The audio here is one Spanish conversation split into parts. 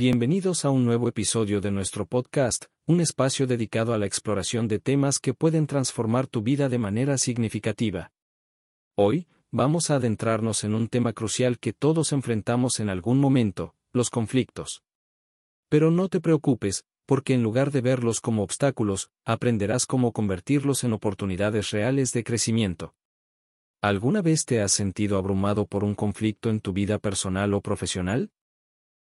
Bienvenidos a un nuevo episodio de nuestro podcast, un espacio dedicado a la exploración de temas que pueden transformar tu vida de manera significativa. Hoy, vamos a adentrarnos en un tema crucial que todos enfrentamos en algún momento, los conflictos. Pero no te preocupes, porque en lugar de verlos como obstáculos, aprenderás cómo convertirlos en oportunidades reales de crecimiento. ¿Alguna vez te has sentido abrumado por un conflicto en tu vida personal o profesional?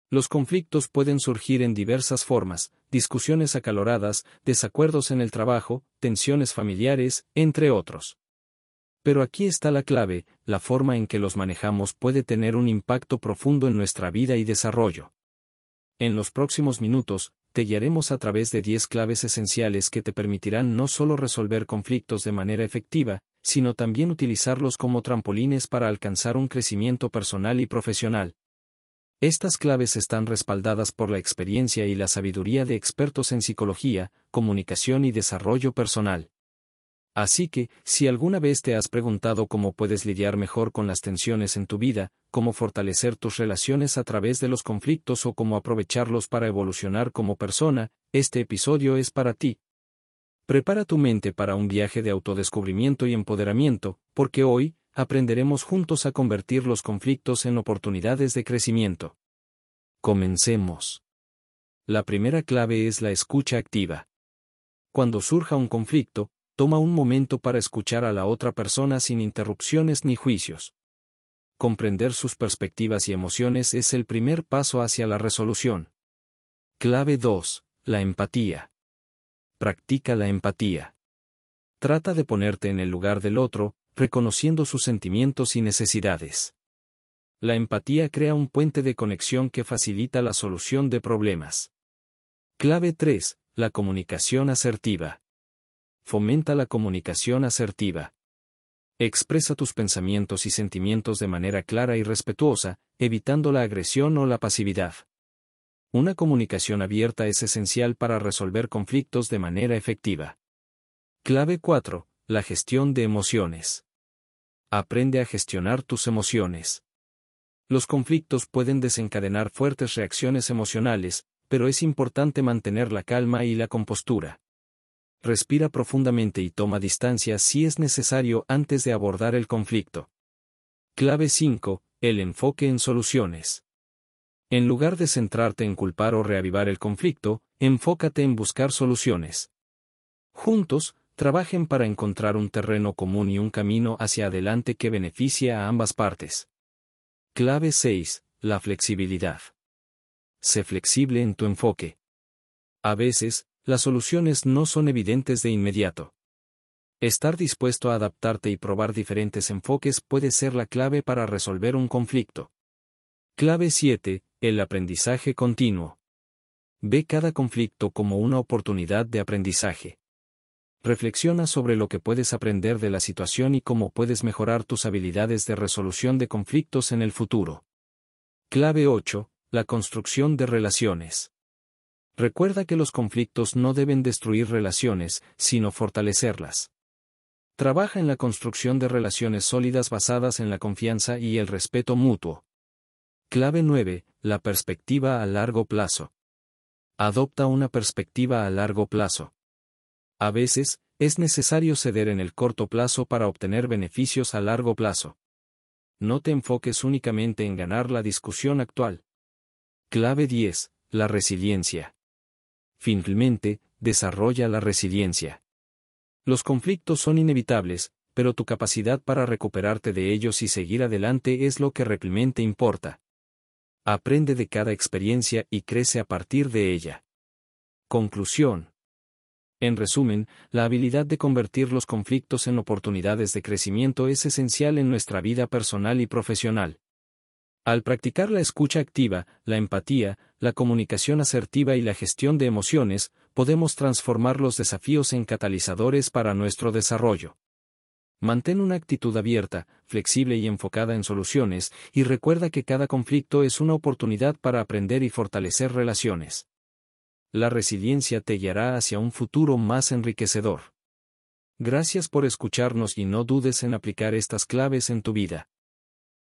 Los conflictos pueden surgir en diversas formas, discusiones acaloradas, desacuerdos en el trabajo, tensiones familiares, entre otros. Pero aquí está la clave, la forma en que los manejamos puede tener un impacto profundo en nuestra vida y desarrollo. En los próximos minutos, te guiaremos a través de 10 claves esenciales que te permitirán no solo resolver conflictos de manera efectiva, sino también utilizarlos como trampolines para alcanzar un crecimiento personal y profesional. Estas claves están respaldadas por la experiencia y la sabiduría de expertos en psicología, comunicación y desarrollo personal. Así que, si alguna vez te has preguntado cómo puedes lidiar mejor con las tensiones en tu vida, cómo fortalecer tus relaciones a través de los conflictos o cómo aprovecharlos para evolucionar como persona, este episodio es para ti. Prepara tu mente para un viaje de autodescubrimiento y empoderamiento, porque hoy, aprenderemos juntos a convertir los conflictos en oportunidades de crecimiento. Comencemos. La primera clave es la escucha activa. Cuando surja un conflicto, toma un momento para escuchar a la otra persona sin interrupciones ni juicios. Comprender sus perspectivas y emociones es el primer paso hacia la resolución. Clave 2. La empatía. Practica la empatía. Trata de ponerte en el lugar del otro, reconociendo sus sentimientos y necesidades. La empatía crea un puente de conexión que facilita la solución de problemas. Clave 3. La comunicación asertiva fomenta la comunicación asertiva. Expresa tus pensamientos y sentimientos de manera clara y respetuosa, evitando la agresión o la pasividad. Una comunicación abierta es esencial para resolver conflictos de manera efectiva. Clave 4. La gestión de emociones. Aprende a gestionar tus emociones. Los conflictos pueden desencadenar fuertes reacciones emocionales, pero es importante mantener la calma y la compostura respira profundamente y toma distancia si es necesario antes de abordar el conflicto. Clave 5. El enfoque en soluciones. En lugar de centrarte en culpar o reavivar el conflicto, enfócate en buscar soluciones. Juntos, trabajen para encontrar un terreno común y un camino hacia adelante que beneficie a ambas partes. Clave 6. La flexibilidad. Sé flexible en tu enfoque. A veces, las soluciones no son evidentes de inmediato. Estar dispuesto a adaptarte y probar diferentes enfoques puede ser la clave para resolver un conflicto. Clave 7. El aprendizaje continuo. Ve cada conflicto como una oportunidad de aprendizaje. Reflexiona sobre lo que puedes aprender de la situación y cómo puedes mejorar tus habilidades de resolución de conflictos en el futuro. Clave 8. La construcción de relaciones. Recuerda que los conflictos no deben destruir relaciones, sino fortalecerlas. Trabaja en la construcción de relaciones sólidas basadas en la confianza y el respeto mutuo. Clave 9. La perspectiva a largo plazo. Adopta una perspectiva a largo plazo. A veces, es necesario ceder en el corto plazo para obtener beneficios a largo plazo. No te enfoques únicamente en ganar la discusión actual. Clave 10. La resiliencia finalmente, desarrolla la resiliencia. Los conflictos son inevitables, pero tu capacidad para recuperarte de ellos y seguir adelante es lo que realmente importa. Aprende de cada experiencia y crece a partir de ella. Conclusión. En resumen, la habilidad de convertir los conflictos en oportunidades de crecimiento es esencial en nuestra vida personal y profesional. Al practicar la escucha activa, la empatía, la comunicación asertiva y la gestión de emociones, podemos transformar los desafíos en catalizadores para nuestro desarrollo. Mantén una actitud abierta, flexible y enfocada en soluciones, y recuerda que cada conflicto es una oportunidad para aprender y fortalecer relaciones. La resiliencia te guiará hacia un futuro más enriquecedor. Gracias por escucharnos y no dudes en aplicar estas claves en tu vida.